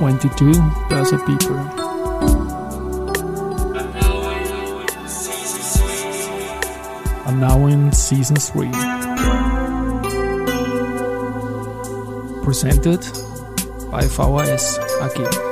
22 Börse People. Are now in season 3. Presented by VHS AG.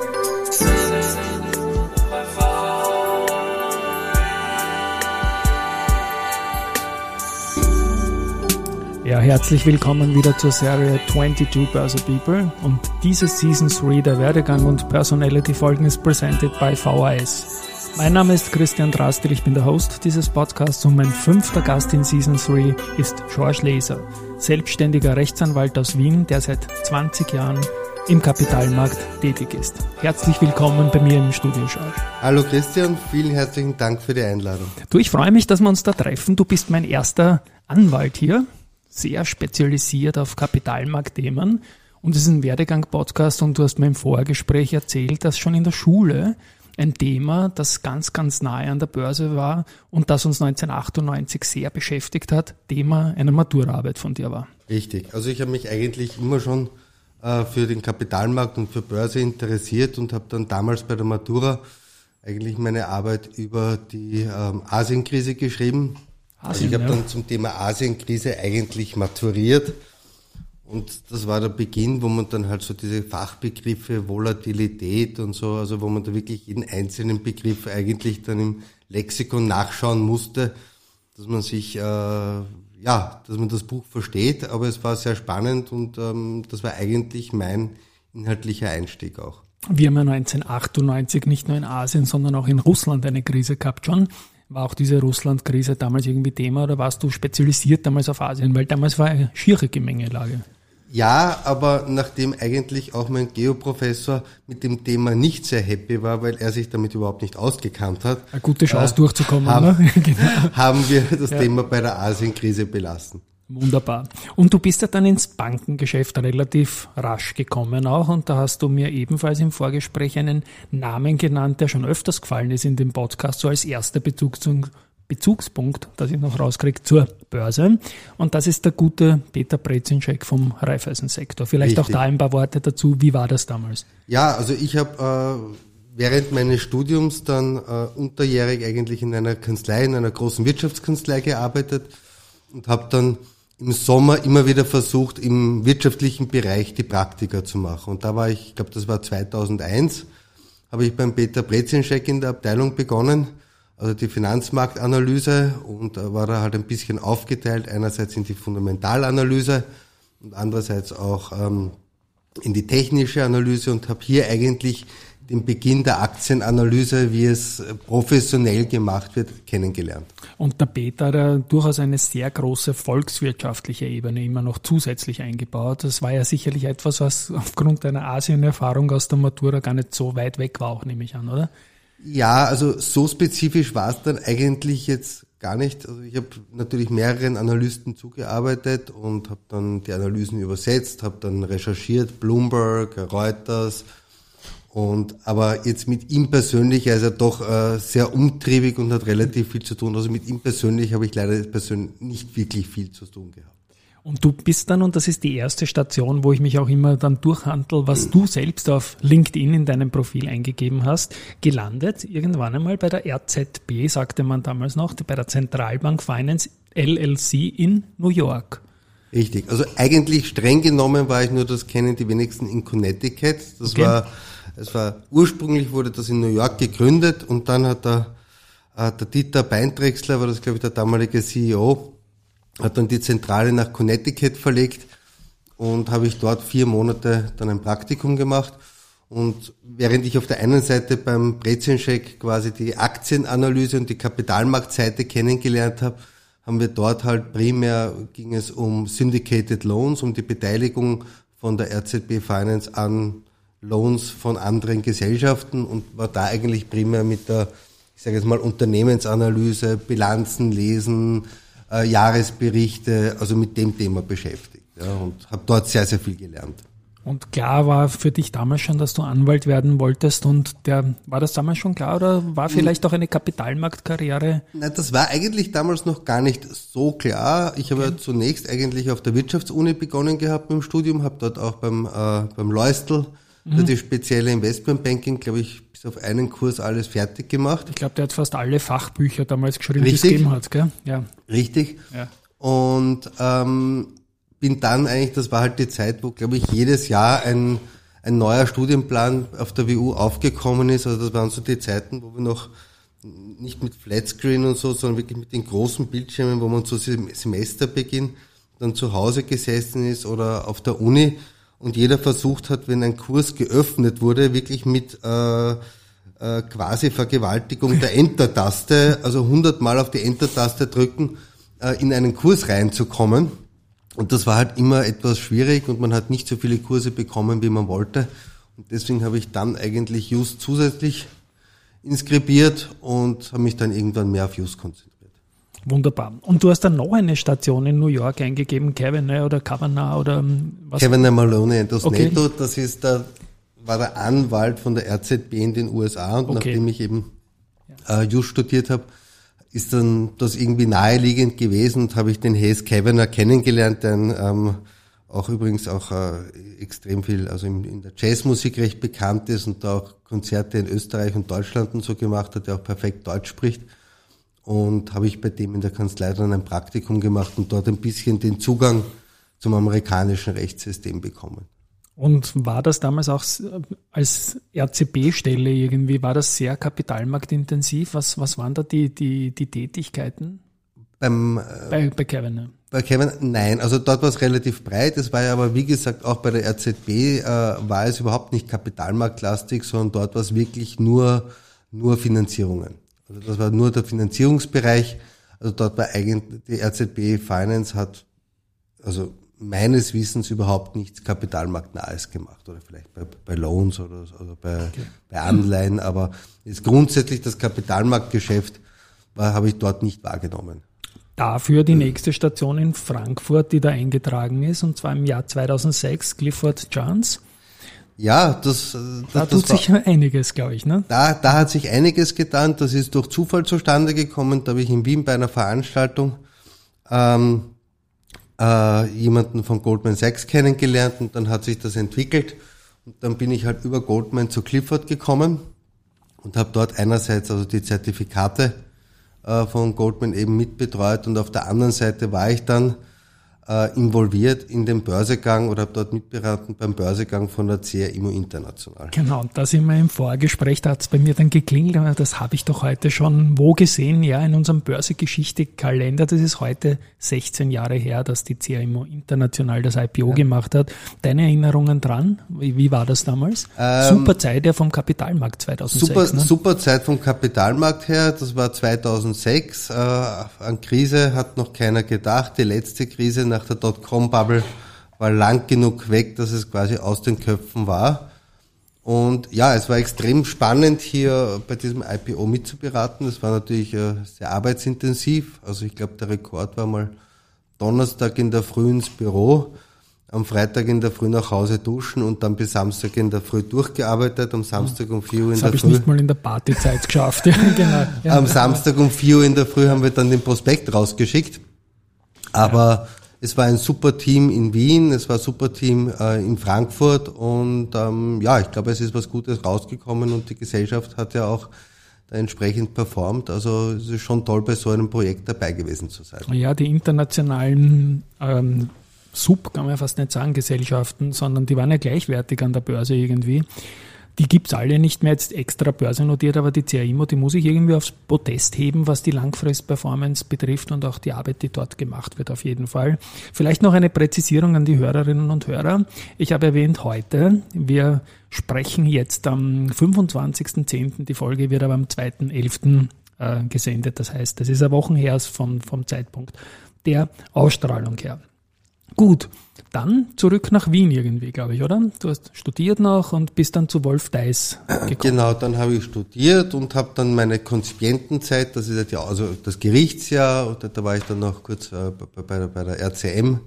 Ja, herzlich willkommen wieder zur Serie 22 Börse People und diese Season 3 der Werdegang und Personality Folgen ist presented by VHS. Mein Name ist Christian Drastil, ich bin der Host dieses Podcasts und mein fünfter Gast in Season 3 ist George Leser, selbstständiger Rechtsanwalt aus Wien, der seit 20 Jahren im Kapitalmarkt tätig ist. Herzlich willkommen bei mir im Studio, George. Hallo Christian, vielen herzlichen Dank für die Einladung. Du, ich freue mich, dass wir uns da treffen. Du bist mein erster Anwalt hier sehr spezialisiert auf Kapitalmarktthemen. Und es ist ein Werdegang-Podcast und du hast mir im Vorgespräch erzählt, dass schon in der Schule ein Thema, das ganz, ganz nahe an der Börse war und das uns 1998 sehr beschäftigt hat, Thema einer Maturaarbeit von dir war. Richtig. Also ich habe mich eigentlich immer schon äh, für den Kapitalmarkt und für Börse interessiert und habe dann damals bei der Matura eigentlich meine Arbeit über die ähm, Asienkrise geschrieben. Also ich habe ja. dann zum Thema Asienkrise eigentlich maturiert. Und das war der Beginn, wo man dann halt so diese Fachbegriffe, Volatilität und so, also wo man da wirklich jeden einzelnen Begriff eigentlich dann im Lexikon nachschauen musste, dass man sich, äh, ja, dass man das Buch versteht. Aber es war sehr spannend und ähm, das war eigentlich mein inhaltlicher Einstieg auch. Wir haben ja 1998 nicht nur in Asien, sondern auch in Russland eine Krise gehabt, John. War auch diese Russland-Krise damals irgendwie Thema oder warst du spezialisiert damals auf Asien? Weil damals war eine schiere Gemengelage. Ja, aber nachdem eigentlich auch mein Geoprofessor mit dem Thema nicht sehr happy war, weil er sich damit überhaupt nicht ausgekannt hat. Eine gute Chance äh, durchzukommen. Haben, ne? genau. haben wir das ja. Thema bei der Asienkrise belassen. Wunderbar. Und du bist ja dann ins Bankengeschäft relativ rasch gekommen auch und da hast du mir ebenfalls im Vorgespräch einen Namen genannt, der schon öfters gefallen ist in dem Podcast, so als erster Bezug zum Bezugspunkt, dass ich noch rauskriege, zur Börse. Und das ist der gute Peter Brezinschek vom Raiffeisensektor. Vielleicht Richtig. auch da ein paar Worte dazu. Wie war das damals? Ja, also ich habe äh, während meines Studiums dann äh, unterjährig eigentlich in einer Kanzlei, in einer großen Wirtschaftskanzlei gearbeitet und habe dann im Sommer immer wieder versucht, im wirtschaftlichen Bereich die Praktika zu machen. Und da war ich, ich glaube, das war 2001, habe ich beim Peter Brezinschek in der Abteilung begonnen, also die Finanzmarktanalyse. Und da war er halt ein bisschen aufgeteilt, einerseits in die Fundamentalanalyse und andererseits auch ähm, in die technische Analyse. Und habe hier eigentlich den Beginn der Aktienanalyse, wie es professionell gemacht wird, kennengelernt. Und der Peter hat ja durchaus eine sehr große volkswirtschaftliche Ebene immer noch zusätzlich eingebaut. Das war ja sicherlich etwas, was aufgrund deiner Asien-Erfahrung aus der Matura gar nicht so weit weg war, auch nehme ich an, oder? Ja, also so spezifisch war es dann eigentlich jetzt gar nicht. Also ich habe natürlich mehreren Analysten zugearbeitet und habe dann die Analysen übersetzt, habe dann recherchiert, Bloomberg, Reuters, und aber jetzt mit ihm persönlich, er ist ja doch äh, sehr umtriebig und hat relativ viel zu tun. Also mit ihm persönlich habe ich leider persönlich nicht wirklich viel zu tun gehabt. Und du bist dann, und das ist die erste Station, wo ich mich auch immer dann durchhandel, was du selbst auf LinkedIn in deinem Profil eingegeben hast, gelandet irgendwann einmal bei der RZB, sagte man damals noch, bei der Zentralbank Finance LLC in New York. Richtig. Also eigentlich streng genommen war ich nur, das kennen die wenigsten in Connecticut. Das okay. war es war ursprünglich wurde das in New York gegründet und dann hat der, äh, der Dieter Beindrechsler, war das glaube ich der damalige CEO, hat dann die Zentrale nach Connecticut verlegt und habe ich dort vier Monate dann ein Praktikum gemacht. Und während ich auf der einen Seite beim Brezencheck quasi die Aktienanalyse und die Kapitalmarktseite kennengelernt habe, haben wir dort halt primär ging es um Syndicated Loans, um die Beteiligung von der RZB Finance an Loans von anderen Gesellschaften und war da eigentlich primär mit der, ich sage jetzt mal, Unternehmensanalyse, Bilanzen lesen, äh, Jahresberichte, also mit dem Thema beschäftigt ja, und habe dort sehr, sehr viel gelernt. Und klar war für dich damals schon, dass du Anwalt werden wolltest und der, war das damals schon klar oder war vielleicht auch eine Kapitalmarktkarriere? Nein, das war eigentlich damals noch gar nicht so klar. Ich habe okay. ja zunächst eigentlich auf der Wirtschaftsuni begonnen gehabt mit dem Studium, habe dort auch beim, äh, beim Leustel mhm. die spezielle Investmentbanking, glaube ich, bis auf einen Kurs alles fertig gemacht. Ich glaube, der hat fast alle Fachbücher damals geschrieben, die es gegeben hat. Gell? Ja. Richtig. Ja. Und ähm, bin dann eigentlich, das war halt die Zeit, wo, glaube ich, jedes Jahr ein, ein neuer Studienplan auf der WU aufgekommen ist. Also das waren so die Zeiten, wo wir noch nicht mit Flatscreen und so, sondern wirklich mit den großen Bildschirmen, wo man zu Semesterbeginn dann zu Hause gesessen ist oder auf der Uni und jeder versucht hat, wenn ein Kurs geöffnet wurde, wirklich mit äh, äh, quasi Vergewaltigung der Enter-Taste, also hundertmal auf die Enter-Taste drücken, äh, in einen Kurs reinzukommen. Und das war halt immer etwas schwierig und man hat nicht so viele Kurse bekommen, wie man wollte. Und deswegen habe ich dann eigentlich Just zusätzlich inskribiert und habe mich dann irgendwann mehr auf Just konzentriert. Wunderbar. Und du hast dann noch eine Station in New York eingegeben, Kevin ne, oder Kavanagh oder ähm, was? Kevin Maloney das okay. Das ist der, war der Anwalt von der RZB in den USA und okay. nachdem ich eben äh, Just studiert habe, ist dann das irgendwie naheliegend gewesen und habe ich den Hayes Kavanagh kennengelernt, der ähm, auch übrigens auch äh, extrem viel, also in, in der Jazzmusik recht bekannt ist und da auch Konzerte in Österreich und Deutschland und so gemacht hat, der auch perfekt Deutsch spricht und habe ich bei dem in der Kanzlei dann ein Praktikum gemacht und dort ein bisschen den Zugang zum amerikanischen Rechtssystem bekommen. Und war das damals auch als RCB-Stelle irgendwie, war das sehr kapitalmarktintensiv? Was, was waren da die, die, die Tätigkeiten? Beim, äh, bei, bei Kevin, ne? Bei Kevin, nein, also dort war es relativ breit. Es war ja aber, wie gesagt, auch bei der RZB äh, war es überhaupt nicht kapitalmarktlastig, sondern dort war es wirklich nur, nur Finanzierungen. Also das war nur der Finanzierungsbereich. Also dort war eigentlich die RZB Finance hat also meines Wissens überhaupt nichts Kapitalmarktnahes gemacht oder vielleicht bei, bei Loans oder, oder bei, okay. bei Anleihen, aber ist grundsätzlich das Kapitalmarktgeschäft war, habe ich dort nicht wahrgenommen. Dafür die nächste Station in Frankfurt, die da eingetragen ist, und zwar im Jahr 2006, Clifford Chance. Ja, das, äh, da das tut war, sich einiges, glaube ich, ne? Da, da hat sich einiges getan. Das ist durch Zufall zustande gekommen. Da habe ich in Wien bei einer Veranstaltung ähm, äh, jemanden von Goldman Sachs kennengelernt und dann hat sich das entwickelt. Und dann bin ich halt über Goldman zu Clifford gekommen und habe dort einerseits also die Zertifikate äh, von Goldman eben mitbetreut und auf der anderen Seite war ich dann äh, involviert in den Börsegang oder habe dort mitberaten beim Börsegang von der CRIMO International. Genau, da sind wir im Vorgespräch, da hat es bei mir dann geklingelt, das habe ich doch heute schon wo gesehen, ja, in unserem Börsegeschichte-Kalender, das ist heute 16 Jahre her, dass die CRIMO International das IPO ja. gemacht hat. Deine Erinnerungen dran? Wie, wie war das damals? Ähm, super Zeit ja vom Kapitalmarkt 2006. Super, ne? super Zeit vom Kapitalmarkt her, das war 2006, äh, an Krise hat noch keiner gedacht, die letzte Krise nach nach der Dotcom-Bubble war lang genug weg, dass es quasi aus den Köpfen war. Und ja, es war extrem spannend, hier bei diesem IPO mitzuberaten. Es war natürlich äh, sehr arbeitsintensiv. Also ich glaube, der Rekord war mal Donnerstag in der Früh ins Büro, am Freitag in der Früh nach Hause duschen und dann bis Samstag in der Früh durchgearbeitet. Am Samstag um 4 Uhr in das der Früh. Das habe ich nicht mal in der Partyzeit geschafft. ja, genau. Ja. Am Samstag um 4 Uhr in der Früh haben wir dann den Prospekt rausgeschickt. Aber. Es war ein super Team in Wien, es war ein super Team äh, in Frankfurt und ähm, ja, ich glaube, es ist was Gutes rausgekommen und die Gesellschaft hat ja auch da entsprechend performt. Also es ist schon toll, bei so einem Projekt dabei gewesen zu sein. Ja, die internationalen ähm, Sub, kann man ja fast nicht sagen, Gesellschaften, sondern die waren ja gleichwertig an der Börse irgendwie. Die gibt's alle nicht mehr jetzt extra börsennotiert, aber die CAIMO, die muss ich irgendwie aufs Podest heben, was die Langfristperformance betrifft und auch die Arbeit, die dort gemacht wird, auf jeden Fall. Vielleicht noch eine Präzisierung an die Hörerinnen und Hörer. Ich habe erwähnt heute, wir sprechen jetzt am 25.10., die Folge wird aber am 2.11. Äh, gesendet. Das heißt, das ist eine Woche her vom, vom Zeitpunkt der Ausstrahlung her. Gut, dann zurück nach Wien irgendwie, glaube ich, oder? Du hast studiert noch und bist dann zu Wolf Deis gekommen. Genau, dann habe ich studiert und habe dann meine Konzipientenzeit, das ist ja also das Gerichtsjahr, da, da war ich dann noch kurz äh, bei, bei, bei der RCM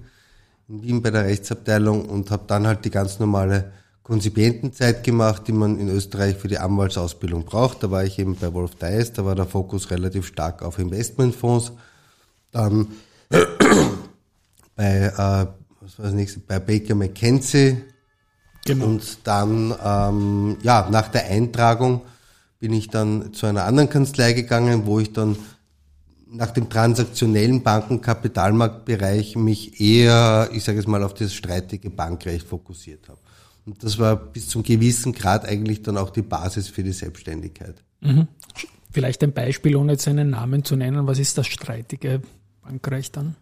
in Wien bei der Rechtsabteilung und habe dann halt die ganz normale Konzipientenzeit gemacht, die man in Österreich für die Anwaltsausbildung braucht. Da war ich eben bei Wolf Deis, da war der Fokus relativ stark auf Investmentfonds. Dann bei, äh, was war das nächste, bei Baker McKenzie Genau. Und dann, ähm, ja, nach der Eintragung bin ich dann zu einer anderen Kanzlei gegangen, wo ich dann nach dem transaktionellen Bankenkapitalmarktbereich mich eher, ich sage es mal, auf das streitige Bankrecht fokussiert habe. Und das war bis zum gewissen Grad eigentlich dann auch die Basis für die Selbstständigkeit. Mhm. Vielleicht ein Beispiel, ohne jetzt einen Namen zu nennen. Was ist das streitige Bankrecht dann?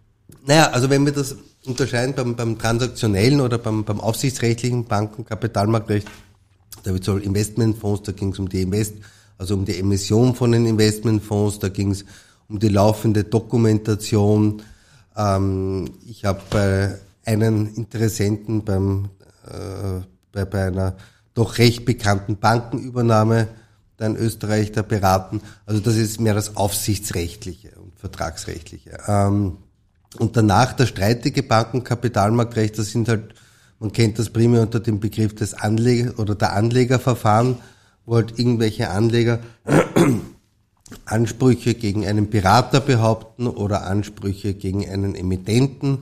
Naja, also wenn wir das unterscheiden beim, beim transaktionellen oder beim, beim aufsichtsrechtlichen Bankenkapitalmarktrecht, da wird es Investmentfonds, da ging es um die Invest, also um die Emission von den Investmentfonds, da ging es um die laufende Dokumentation. Ähm, ich habe bei einen Interessenten beim, äh, bei, bei einer doch recht bekannten Bankenübernahme da in Österreich da beraten. Also das ist mehr das Aufsichtsrechtliche und Vertragsrechtliche. Ähm, und danach das streitige Bankenkapitalmarktrecht, das sind halt, man kennt das primär unter dem Begriff des Anleger oder der Anlegerverfahren, wo halt irgendwelche Anleger Ansprüche gegen einen Berater behaupten oder Ansprüche gegen einen Emittenten.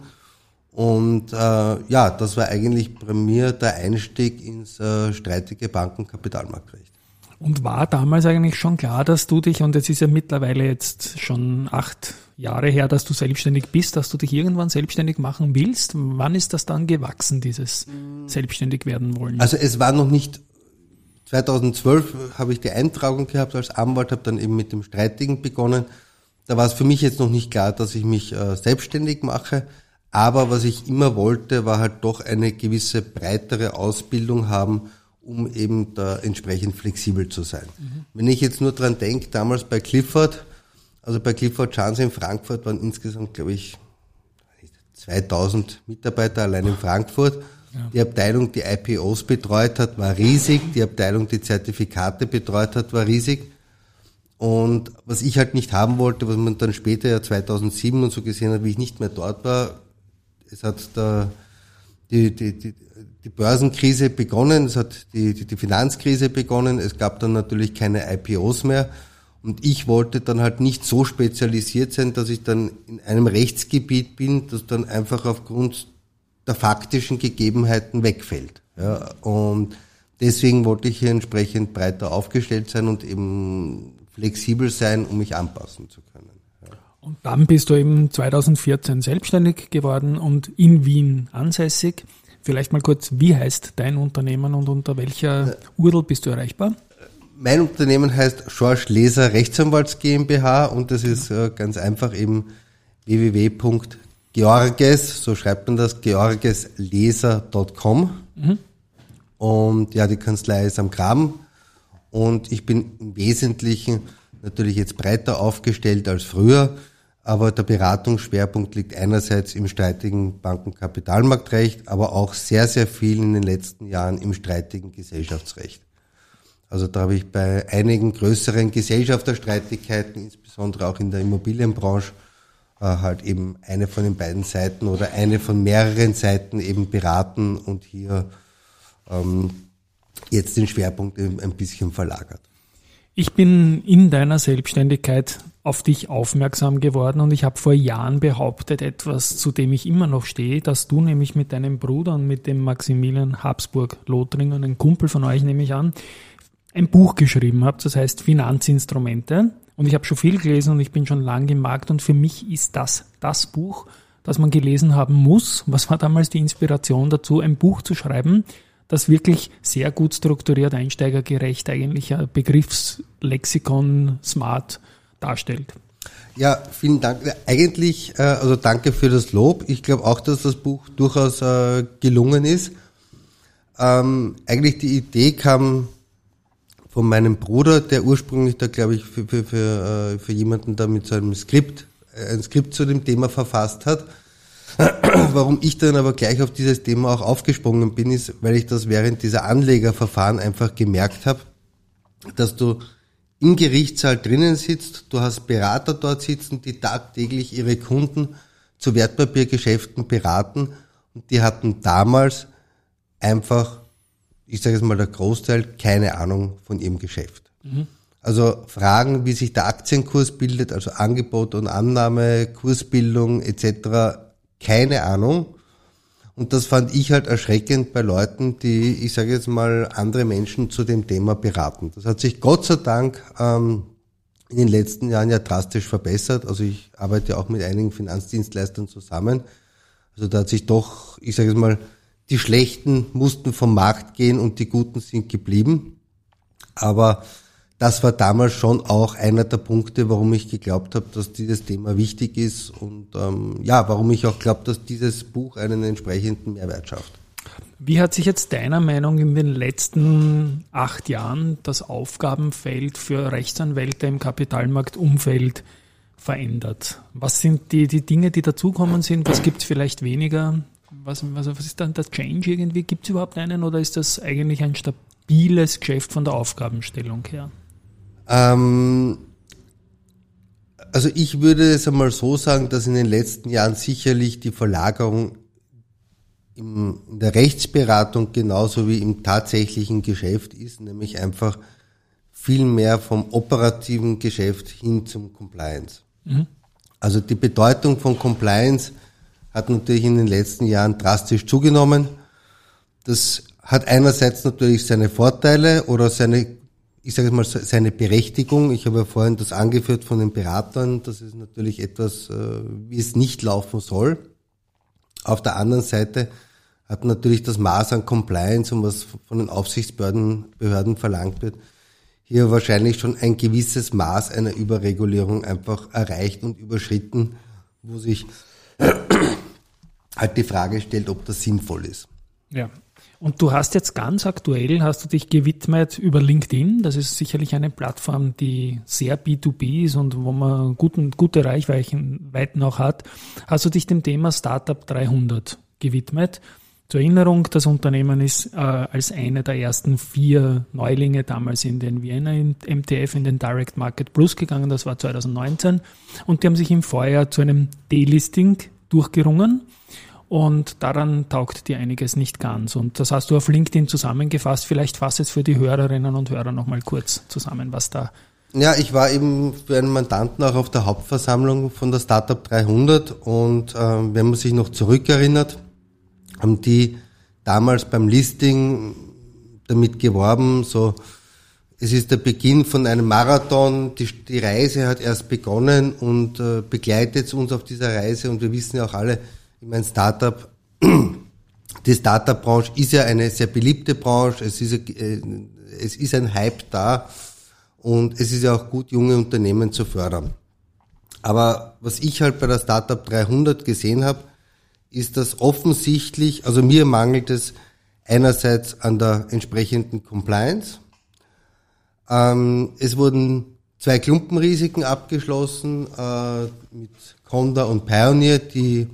Und äh, ja, das war eigentlich bei mir der Einstieg ins äh, streitige Bankenkapitalmarktrecht. Und war damals eigentlich schon klar, dass du dich, und es ist ja mittlerweile jetzt schon acht Jahre her, dass du selbstständig bist, dass du dich irgendwann selbstständig machen willst? Wann ist das dann gewachsen, dieses selbstständig werden wollen? Also es war noch nicht 2012 habe ich die Eintragung gehabt als Anwalt, habe dann eben mit dem Streitigen begonnen. Da war es für mich jetzt noch nicht klar, dass ich mich äh, selbstständig mache. Aber was ich immer wollte, war halt doch eine gewisse breitere Ausbildung haben, um eben da entsprechend flexibel zu sein. Mhm. Wenn ich jetzt nur dran denke, damals bei Clifford, also bei Clifford Chance in Frankfurt waren insgesamt, glaube ich, 2000 Mitarbeiter allein in Frankfurt. Ja. Die Abteilung, die IPOs betreut hat, war riesig. Die Abteilung, die Zertifikate betreut hat, war riesig. Und was ich halt nicht haben wollte, was man dann später ja 2007 und so gesehen hat, wie ich nicht mehr dort war, es hat da die, die, die, die Börsenkrise begonnen, es hat die, die, die Finanzkrise begonnen, es gab dann natürlich keine IPOs mehr. Und ich wollte dann halt nicht so spezialisiert sein, dass ich dann in einem Rechtsgebiet bin, das dann einfach aufgrund der faktischen Gegebenheiten wegfällt. Ja, und deswegen wollte ich hier entsprechend breiter aufgestellt sein und eben flexibel sein, um mich anpassen zu können. Und dann bist du eben 2014 selbstständig geworden und in Wien ansässig. Vielleicht mal kurz, wie heißt dein Unternehmen und unter welcher URL bist du erreichbar? Mein Unternehmen heißt George Leser Rechtsanwalts GmbH und das ist äh, ganz einfach eben www Georges, so schreibt man das, georgesleser.com. Mhm. Und ja, die Kanzlei ist am Graben. Und ich bin im Wesentlichen natürlich jetzt breiter aufgestellt als früher, aber der Beratungsschwerpunkt liegt einerseits im streitigen Bankenkapitalmarktrecht, aber auch sehr, sehr viel in den letzten Jahren im streitigen Gesellschaftsrecht. Also da habe ich bei einigen größeren Gesellschafterstreitigkeiten, insbesondere auch in der Immobilienbranche, äh, halt eben eine von den beiden Seiten oder eine von mehreren Seiten eben beraten und hier ähm, jetzt den Schwerpunkt ein bisschen verlagert. Ich bin in deiner Selbstständigkeit auf dich aufmerksam geworden und ich habe vor Jahren behauptet, etwas, zu dem ich immer noch stehe, dass du nämlich mit deinem Bruder und mit dem Maximilian Habsburg-Lothringen, ein Kumpel von euch nehme ich an, ein Buch geschrieben habt, das heißt Finanzinstrumente. Und ich habe schon viel gelesen und ich bin schon lange im Markt und für mich ist das das Buch, das man gelesen haben muss. Was war damals die Inspiration dazu, ein Buch zu schreiben, das wirklich sehr gut strukturiert, einsteigergerecht eigentlich ein Begriffslexikon smart darstellt. Ja, vielen Dank. Eigentlich, äh, also danke für das Lob. Ich glaube auch, dass das Buch durchaus äh, gelungen ist. Ähm, eigentlich die Idee kam von meinem Bruder, der ursprünglich da, glaube ich, für, für, für, äh, für jemanden da mit so einem Skript, ein Skript zu dem Thema verfasst hat. Warum ich dann aber gleich auf dieses Thema auch aufgesprungen bin, ist, weil ich das während dieser Anlegerverfahren einfach gemerkt habe, dass du im Gerichtssaal drinnen sitzt, du hast Berater dort sitzen, die tagtäglich ihre Kunden zu Wertpapiergeschäften beraten und die hatten damals einfach ich sage jetzt mal der Großteil, keine Ahnung von ihrem Geschäft. Mhm. Also Fragen, wie sich der Aktienkurs bildet, also Angebot und Annahme, Kursbildung etc., keine Ahnung. Und das fand ich halt erschreckend bei Leuten, die, ich sage jetzt mal, andere Menschen zu dem Thema beraten. Das hat sich Gott sei Dank ähm, in den letzten Jahren ja drastisch verbessert. Also ich arbeite auch mit einigen Finanzdienstleistern zusammen. Also da hat sich doch, ich sage jetzt mal, die Schlechten mussten vom Markt gehen und die Guten sind geblieben. Aber das war damals schon auch einer der Punkte, warum ich geglaubt habe, dass dieses Thema wichtig ist und ähm, ja, warum ich auch glaube, dass dieses Buch einen entsprechenden Mehrwert schafft. Wie hat sich jetzt deiner Meinung in den letzten acht Jahren das Aufgabenfeld für Rechtsanwälte im Kapitalmarktumfeld verändert? Was sind die, die Dinge, die dazukommen sind? Was gibt es vielleicht weniger? Was, was, was ist dann der Change irgendwie? Gibt es überhaupt einen oder ist das eigentlich ein stabiles Geschäft von der Aufgabenstellung her? Ähm, also ich würde es einmal so sagen, dass in den letzten Jahren sicherlich die Verlagerung in der Rechtsberatung genauso wie im tatsächlichen Geschäft ist, nämlich einfach viel mehr vom operativen Geschäft hin zum Compliance. Mhm. Also die Bedeutung von Compliance hat natürlich in den letzten Jahren drastisch zugenommen. Das hat einerseits natürlich seine Vorteile oder seine, ich sage mal, seine Berechtigung. Ich habe ja vorhin das angeführt von den Beratern. Das ist natürlich etwas, äh, wie es nicht laufen soll. Auf der anderen Seite hat natürlich das Maß an Compliance und was von den Aufsichtsbehörden Behörden verlangt wird, hier wahrscheinlich schon ein gewisses Maß einer Überregulierung einfach erreicht und überschritten, wo sich halt die Frage stellt, ob das sinnvoll ist. Ja. Und du hast jetzt ganz aktuell, hast du dich gewidmet über LinkedIn. Das ist sicherlich eine Plattform, die sehr B2B ist und wo man guten, gute Reichweiten auch hat. Hast du dich dem Thema Startup 300 gewidmet? Zur Erinnerung, das Unternehmen ist äh, als eine der ersten vier Neulinge damals in den Vienna MTF in den Direct Market Plus gegangen, das war 2019. Und die haben sich im Vorjahr zu einem Delisting durchgerungen. Und daran taugt dir einiges nicht ganz. Und das hast du auf LinkedIn zusammengefasst. Vielleicht fass es für die Hörerinnen und Hörer nochmal kurz zusammen, was da ja, ich war eben für einen Mandanten auch auf der Hauptversammlung von der Startup 300 und äh, wenn man sich noch zurückerinnert, haben die damals beim Listing damit geworben, so, es ist der Beginn von einem Marathon, die, die Reise hat erst begonnen und äh, begleitet uns auf dieser Reise und wir wissen ja auch alle, ich meine, Startup, die Startup-Branche ist ja eine sehr beliebte Branche, es ist, äh, es ist ein Hype da und es ist ja auch gut, junge Unternehmen zu fördern. Aber was ich halt bei der Startup 300 gesehen habe, ist das offensichtlich, also mir mangelt es einerseits an der entsprechenden Compliance. Ähm, es wurden zwei Klumpenrisiken abgeschlossen äh, mit Conda und Pioneer, die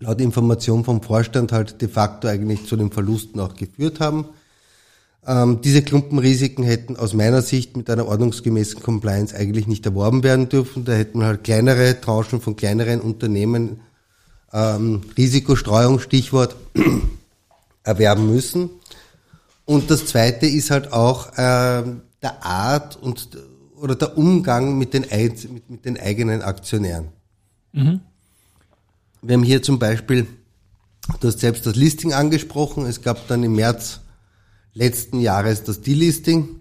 laut Information vom Vorstand halt de facto eigentlich zu den Verlusten auch geführt haben. Ähm, diese Klumpenrisiken hätten aus meiner Sicht mit einer ordnungsgemäßen Compliance eigentlich nicht erworben werden dürfen. Da hätten halt kleinere Tranchen von kleineren Unternehmen ähm, Risikostreuung, Stichwort, erwerben müssen. Und das Zweite ist halt auch äh, der Art und oder der Umgang mit den, mit, mit den eigenen Aktionären. Mhm. Wir haben hier zum Beispiel, du hast selbst das Listing angesprochen, es gab dann im März letzten Jahres das Delisting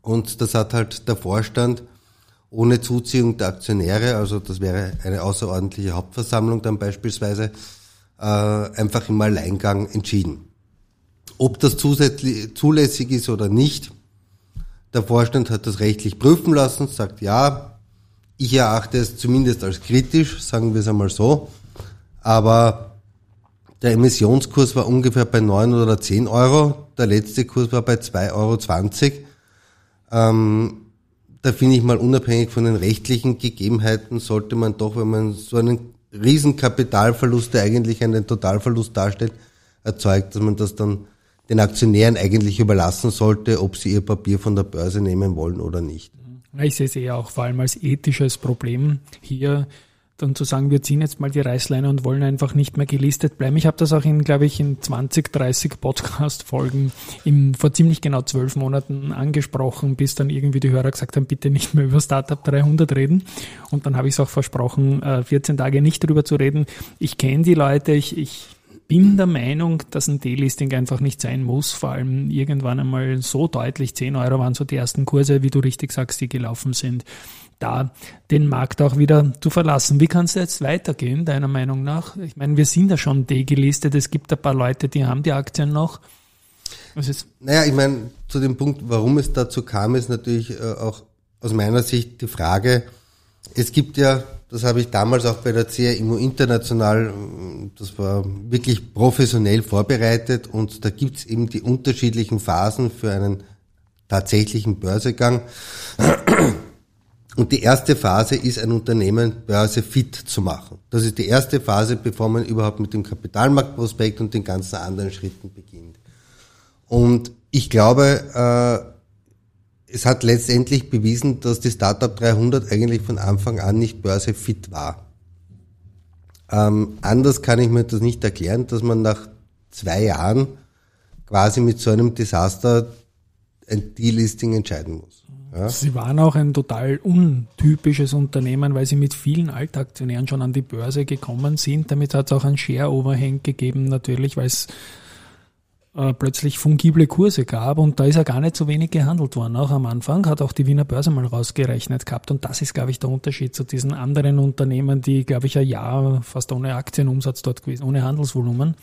und das hat halt der Vorstand ohne Zuziehung der Aktionäre, also das wäre eine außerordentliche Hauptversammlung dann beispielsweise, äh, einfach im Alleingang entschieden. Ob das zulässig ist oder nicht, der Vorstand hat das rechtlich prüfen lassen, sagt ja, ich erachte es zumindest als kritisch, sagen wir es einmal so, aber der Emissionskurs war ungefähr bei 9 oder 10 Euro, der letzte Kurs war bei 2,20 Euro. Ähm, da finde ich mal unabhängig von den rechtlichen Gegebenheiten, sollte man doch, wenn man so einen Riesenkapitalverlust, der eigentlich einen Totalverlust darstellt, erzeugt, dass man das dann den Aktionären eigentlich überlassen sollte, ob sie ihr Papier von der Börse nehmen wollen oder nicht. Ich sehe es eher auch vor allem als ethisches Problem hier dann zu sagen, wir ziehen jetzt mal die Reißleine und wollen einfach nicht mehr gelistet bleiben. Ich habe das auch in, glaube ich, in 20, 30 Podcast-Folgen vor ziemlich genau zwölf Monaten angesprochen, bis dann irgendwie die Hörer gesagt haben, bitte nicht mehr über Startup 300 reden. Und dann habe ich es auch versprochen, 14 äh, Tage nicht drüber zu reden. Ich kenne die Leute, ich, ich bin der Meinung, dass ein Delisting einfach nicht sein muss. Vor allem irgendwann einmal so deutlich 10 Euro waren so die ersten Kurse, wie du richtig sagst, die gelaufen sind da den Markt auch wieder zu verlassen. Wie kann es jetzt weitergehen, deiner Meinung nach? Ich meine, wir sind ja schon degelistet. Es gibt ein paar Leute, die haben die Aktien noch. Was ist? Naja, ich meine, zu dem Punkt, warum es dazu kam, ist natürlich äh, auch aus meiner Sicht die Frage, es gibt ja, das habe ich damals auch bei der CRIMO International, das war wirklich professionell vorbereitet und da gibt es eben die unterschiedlichen Phasen für einen tatsächlichen Börsegang. Und die erste Phase ist, ein Unternehmen börsefit zu machen. Das ist die erste Phase, bevor man überhaupt mit dem Kapitalmarktprospekt und den ganzen anderen Schritten beginnt. Und ich glaube, äh, es hat letztendlich bewiesen, dass die Startup 300 eigentlich von Anfang an nicht börsefit war. Ähm, anders kann ich mir das nicht erklären, dass man nach zwei Jahren quasi mit so einem Desaster ein Delisting entscheiden muss. Ja. Sie waren auch ein total untypisches Unternehmen, weil sie mit vielen Altaktionären schon an die Börse gekommen sind. Damit hat es auch ein Share-Overhang gegeben, natürlich, weil es äh, plötzlich fungible Kurse gab und da ist ja gar nicht so wenig gehandelt worden. Auch am Anfang hat auch die Wiener Börse mal rausgerechnet gehabt und das ist, glaube ich, der Unterschied zu diesen anderen Unternehmen, die, glaube ich, ein Jahr fast ohne Aktienumsatz dort gewesen, ohne Handelsvolumen.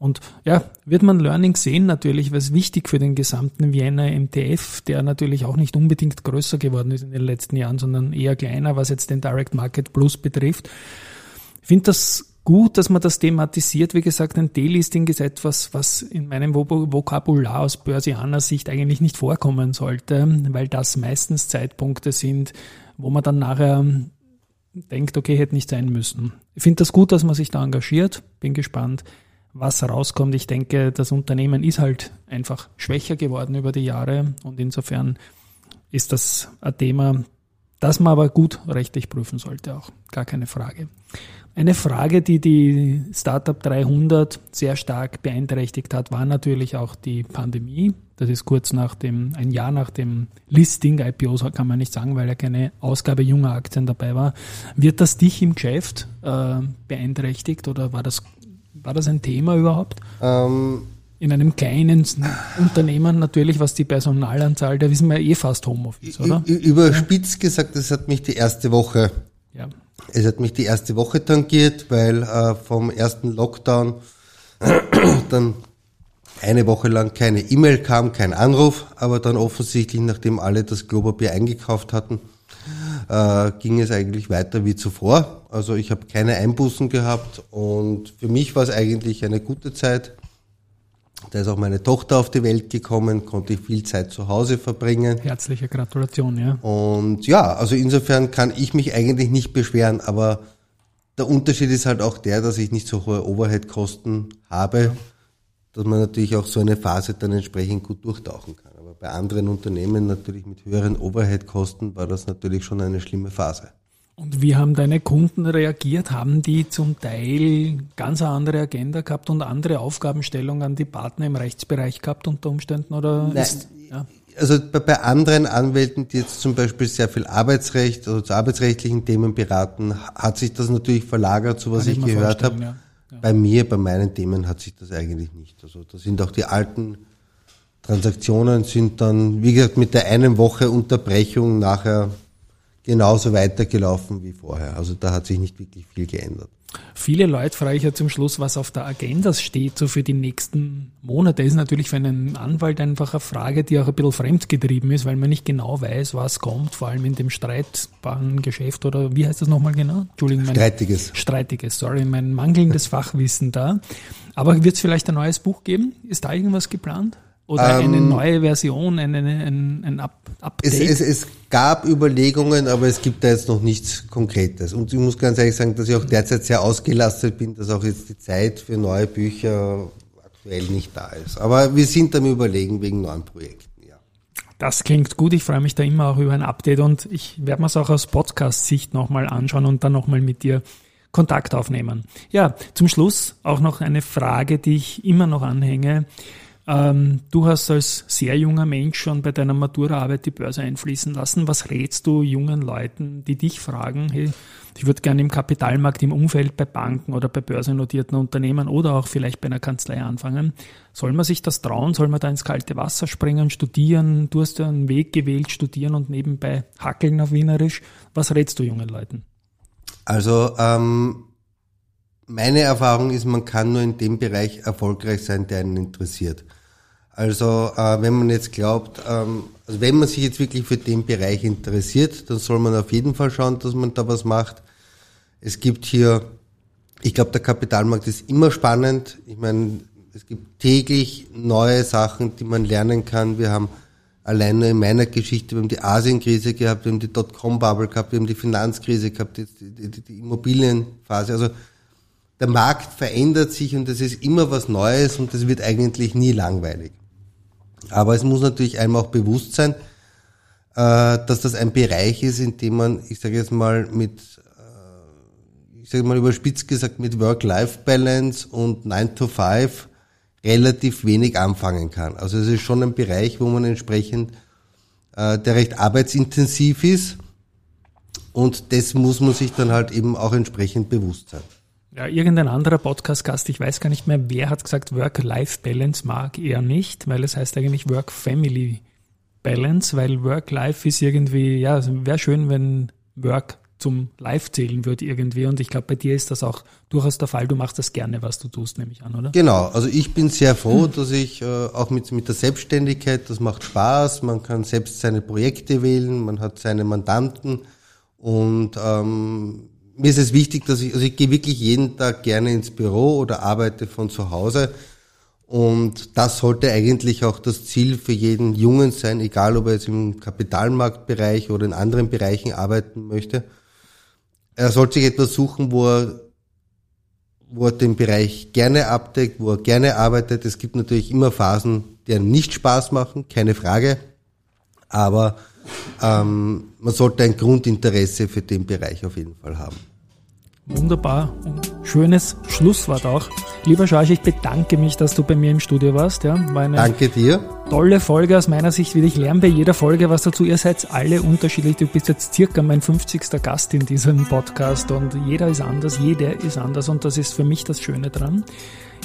Und ja, wird man Learning sehen natürlich, was wichtig für den gesamten Vienna MTF, der natürlich auch nicht unbedingt größer geworden ist in den letzten Jahren, sondern eher kleiner, was jetzt den Direct Market Plus betrifft. Ich finde das gut, dass man das thematisiert. Wie gesagt, ein Delisting ist etwas, was in meinem Vokabular aus börsianer Sicht eigentlich nicht vorkommen sollte, weil das meistens Zeitpunkte sind, wo man dann nachher denkt, okay, hätte nicht sein müssen. Ich finde das gut, dass man sich da engagiert. Bin gespannt, was rauskommt. Ich denke, das Unternehmen ist halt einfach schwächer geworden über die Jahre und insofern ist das ein Thema, das man aber gut rechtlich prüfen sollte auch. Gar keine Frage. Eine Frage, die die Startup 300 sehr stark beeinträchtigt hat, war natürlich auch die Pandemie. Das ist kurz nach dem, ein Jahr nach dem Listing, IPOs kann man nicht sagen, weil ja keine Ausgabe junger Aktien dabei war. Wird das dich im Geschäft äh, beeinträchtigt oder war das war das ein Thema überhaupt? Ähm, in einem kleinen Unternehmen natürlich, was die Personalanzahl, da wissen wir eh fast Homeoffice, oder? Überspitzt gesagt, das hat mich die erste Woche, ja. es hat mich die erste Woche tangiert, weil äh, vom ersten Lockdown dann eine Woche lang keine E-Mail kam, kein Anruf, aber dann offensichtlich, nachdem alle das Globobier eingekauft hatten, äh, ging es eigentlich weiter wie zuvor. Also ich habe keine Einbußen gehabt und für mich war es eigentlich eine gute Zeit. Da ist auch meine Tochter auf die Welt gekommen, konnte ich viel Zeit zu Hause verbringen. Herzliche Gratulation, ja. Und ja, also insofern kann ich mich eigentlich nicht beschweren, aber der Unterschied ist halt auch der, dass ich nicht so hohe Overhead-Kosten habe, ja. dass man natürlich auch so eine Phase dann entsprechend gut durchtauchen kann bei anderen Unternehmen natürlich mit höheren Overhead-Kosten war das natürlich schon eine schlimme Phase. Und wie haben deine Kunden reagiert? Haben die zum Teil ganz eine andere Agenda gehabt und andere Aufgabenstellungen an die Partner im Rechtsbereich gehabt unter Umständen? Oder Nein, ist, ja? Also bei, anderen Anwälten, die jetzt zum Beispiel sehr viel Arbeitsrecht oder zu arbeitsrechtlichen Themen beraten, hat sich das natürlich verlagert, so was Kann ich, ich gehört habe. Ja. Ja. Bei mir, bei meinen Themen hat sich das eigentlich nicht. Also da sind auch die alten Transaktionen sind dann, wie gesagt, mit der einen Woche Unterbrechung nachher genauso weitergelaufen wie vorher. Also da hat sich nicht wirklich viel geändert. Viele Leute frage ich ja zum Schluss, was auf der Agenda steht, so für die nächsten Monate. Das ist natürlich für einen Anwalt einfach eine Frage, die auch ein bisschen fremdgetrieben ist, weil man nicht genau weiß, was kommt, vor allem in dem streitbaren Geschäft oder wie heißt das nochmal genau? Entschuldigung. Mein, Streitiges. Streitiges, sorry, mein mangelndes Fachwissen da. Aber wird es vielleicht ein neues Buch geben? Ist da irgendwas geplant? Oder ähm, eine neue Version, ein, ein, ein Update? Es, es, es gab Überlegungen, aber es gibt da jetzt noch nichts Konkretes. Und ich muss ganz ehrlich sagen, dass ich auch derzeit sehr ausgelastet bin, dass auch jetzt die Zeit für neue Bücher aktuell nicht da ist. Aber wir sind am Überlegen wegen neuen Projekten. Ja. Das klingt gut. Ich freue mich da immer auch über ein Update und ich werde mir es auch aus Podcast-Sicht nochmal anschauen und dann nochmal mit dir Kontakt aufnehmen. Ja, zum Schluss auch noch eine Frage, die ich immer noch anhänge. Ähm, du hast als sehr junger Mensch schon bei deiner Maturaarbeit die Börse einfließen lassen. Was rätst du jungen Leuten, die dich fragen, hey, ich würde gerne im Kapitalmarkt, im Umfeld bei Banken oder bei börsennotierten Unternehmen oder auch vielleicht bei einer Kanzlei anfangen. Soll man sich das trauen? Soll man da ins kalte Wasser springen, studieren? Du hast ja einen Weg gewählt, studieren und nebenbei hackeln auf Wienerisch. Was rätst du jungen Leuten? Also ähm, meine Erfahrung ist, man kann nur in dem Bereich erfolgreich sein, der einen interessiert. Also äh, wenn man jetzt glaubt, ähm, also wenn man sich jetzt wirklich für den Bereich interessiert, dann soll man auf jeden Fall schauen, dass man da was macht. Es gibt hier, ich glaube, der Kapitalmarkt ist immer spannend. Ich meine, es gibt täglich neue Sachen, die man lernen kann. Wir haben allein nur in meiner Geschichte, wir haben die Asienkrise gehabt, wir haben die Dotcom-Bubble gehabt, wir haben die Finanzkrise gehabt, die, die, die Immobilienphase. Also der Markt verändert sich und es ist immer was Neues und es wird eigentlich nie langweilig. Aber es muss natürlich einem auch bewusst sein, äh, dass das ein Bereich ist, in dem man, ich sage jetzt mal, mit, äh, ich sage mal überspitzt gesagt, mit Work-Life-Balance und 9 to 5 relativ wenig anfangen kann. Also es ist schon ein Bereich, wo man entsprechend, äh, der recht arbeitsintensiv ist und das muss man sich dann halt eben auch entsprechend bewusst sein. Ja, irgendein anderer Podcast-Gast, ich weiß gar nicht mehr, wer hat gesagt, Work-Life-Balance mag er nicht, weil es heißt eigentlich Work-Family-Balance, weil Work-Life ist irgendwie, ja, wäre schön, wenn Work zum Live zählen wird irgendwie. Und ich glaube, bei dir ist das auch durchaus der Fall. Du machst das gerne, was du tust, nehme ich an, oder? Genau. Also ich bin sehr froh, dass ich äh, auch mit, mit der Selbstständigkeit, das macht Spaß. Man kann selbst seine Projekte wählen, man hat seine Mandanten und ähm, mir ist es wichtig, dass ich, also ich gehe wirklich jeden Tag gerne ins Büro oder arbeite von zu Hause. Und das sollte eigentlich auch das Ziel für jeden Jungen sein, egal ob er jetzt im Kapitalmarktbereich oder in anderen Bereichen arbeiten möchte. Er sollte sich etwas suchen, wo er, wo er den Bereich gerne abdeckt, wo er gerne arbeitet. Es gibt natürlich immer Phasen, die einem nicht Spaß machen, keine Frage. Aber ähm, man sollte ein Grundinteresse für den Bereich auf jeden Fall haben. Wunderbar und schönes Schlusswort auch. Lieber Schorsch, ich bedanke mich, dass du bei mir im Studio warst. Ja, war eine Danke dir. Tolle Folge aus meiner Sicht wieder. Ich lerne bei jeder Folge was dazu. Ihr seid alle unterschiedlich. Du bist jetzt circa mein 50. Gast in diesem Podcast und jeder ist anders, jeder ist anders und das ist für mich das Schöne dran.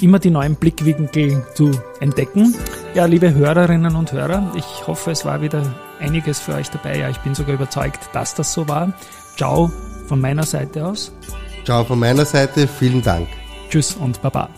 Immer die neuen Blickwinkel zu entdecken. Ja, liebe Hörerinnen und Hörer, ich hoffe, es war wieder einiges für euch dabei. Ja, ich bin sogar überzeugt, dass das so war. Ciao von meiner Seite aus. Ciao von meiner Seite, vielen Dank. Tschüss und Baba.